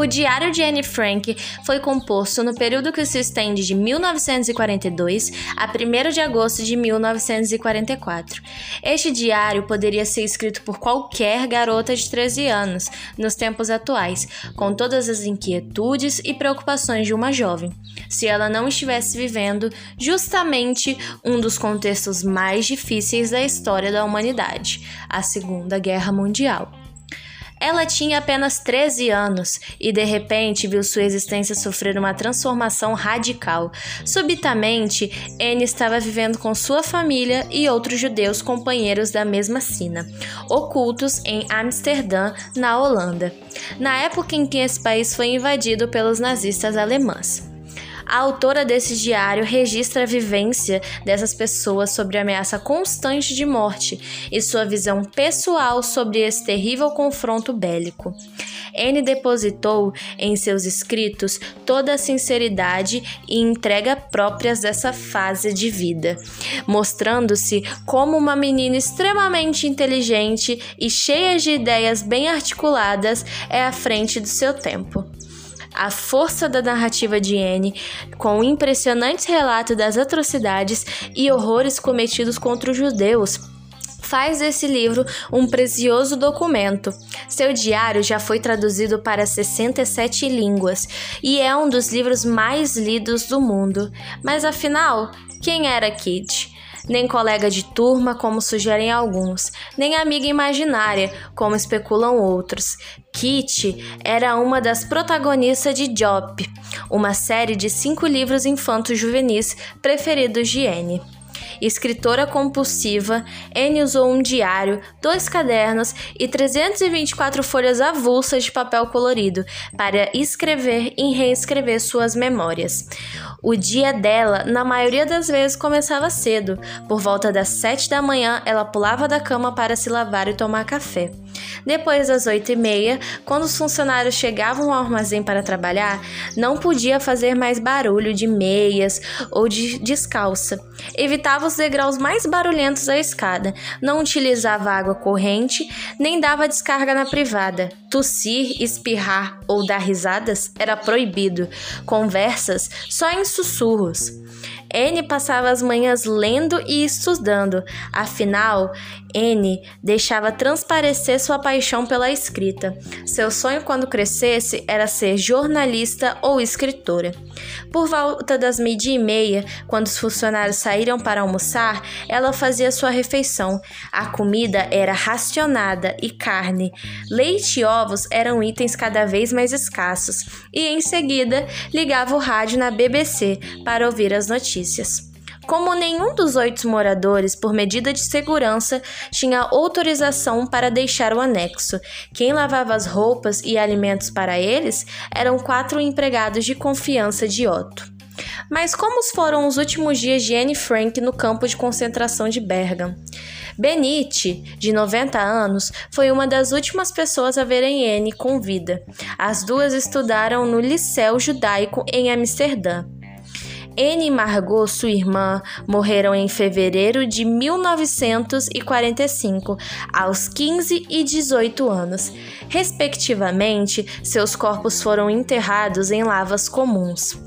O Diário de Anne Frank foi composto no período que se estende de 1942 a 1 de agosto de 1944. Este diário poderia ser escrito por qualquer garota de 13 anos, nos tempos atuais, com todas as inquietudes e preocupações de uma jovem, se ela não estivesse vivendo justamente um dos contextos mais difíceis da história da humanidade, a Segunda Guerra Mundial. Ela tinha apenas 13 anos e de repente viu sua existência sofrer uma transformação radical. Subitamente, Anne estava vivendo com sua família e outros judeus companheiros da mesma sina, ocultos em Amsterdã, na Holanda, na época em que esse país foi invadido pelos nazistas alemães. A autora desse diário registra a vivência dessas pessoas sobre a ameaça constante de morte e sua visão pessoal sobre esse terrível confronto bélico. N depositou em seus escritos toda a sinceridade e entrega próprias dessa fase de vida, mostrando-se como uma menina extremamente inteligente e cheia de ideias bem articuladas é à frente do seu tempo a força da narrativa de Anne, com o impressionante relato das atrocidades e horrores cometidos contra os judeus, faz desse livro um precioso documento. Seu diário já foi traduzido para 67 línguas e é um dos livros mais lidos do mundo. Mas afinal, quem era Kate? Nem colega de turma, como sugerem alguns, nem amiga imaginária, como especulam outros. Kitty era uma das protagonistas de Jop, uma série de cinco livros infantos juvenis preferidos de Anne. Escritora compulsiva, Anne usou um diário, dois cadernos e 324 folhas avulsas de papel colorido para escrever e reescrever suas memórias. O dia dela, na maioria das vezes, começava cedo. Por volta das sete da manhã, ela pulava da cama para se lavar e tomar café. Depois das oito e meia, quando os funcionários chegavam ao armazém para trabalhar, não podia fazer mais barulho de meias ou de descalça. Evitava os degraus mais barulhentos da escada, não utilizava água corrente, nem dava descarga na privada. Tossir, espirrar ou dar risadas era proibido. Conversas só em sussurros. N passava as manhãs lendo e estudando, afinal, N deixava transparecer sua paixão pela escrita. Seu sonho quando crescesse era ser jornalista ou escritora. Por volta das meia e meia, quando os funcionários saíram para almoçar, ela fazia sua refeição. A comida era racionada e carne. Leite e ovos eram itens cada vez mais escassos, e em seguida ligava o rádio na BBC para ouvir as notícias. Como nenhum dos oito moradores, por medida de segurança, tinha autorização para deixar o anexo, quem lavava as roupas e alimentos para eles eram quatro empregados de confiança de Otto. Mas como foram os últimos dias de Anne Frank no campo de concentração de Bergamo? Benite, de 90 anos, foi uma das últimas pessoas a verem Anne com vida. As duas estudaram no Liceu Judaico em Amsterdã. Anne e Margot, sua irmã, morreram em fevereiro de 1945, aos 15 e 18 anos. Respectivamente, seus corpos foram enterrados em lavas comuns.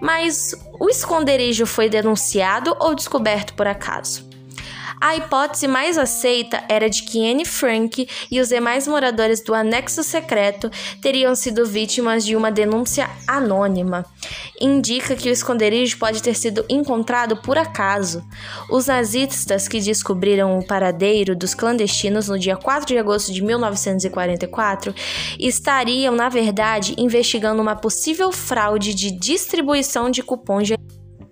Mas o esconderijo foi denunciado ou descoberto por acaso? A hipótese mais aceita era de que Anne Frank e os demais moradores do anexo secreto teriam sido vítimas de uma denúncia anônima. Indica que o esconderijo pode ter sido encontrado por acaso. Os nazistas que descobriram o paradeiro dos clandestinos no dia 4 de agosto de 1944 estariam, na verdade, investigando uma possível fraude de distribuição de cupons de,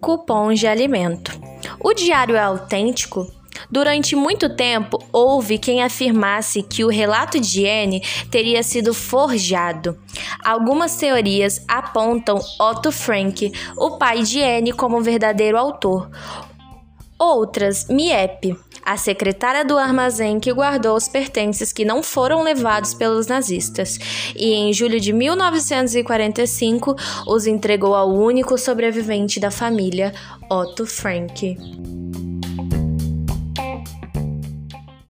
cupons de alimento. O diário é autêntico? Durante muito tempo, houve quem afirmasse que o relato de Anne teria sido forjado. Algumas teorias apontam Otto Frank, o pai de Anne, como verdadeiro autor. Outras, Miep, a secretária do armazém que guardou os pertences que não foram levados pelos nazistas, e em julho de 1945 os entregou ao único sobrevivente da família, Otto Frank.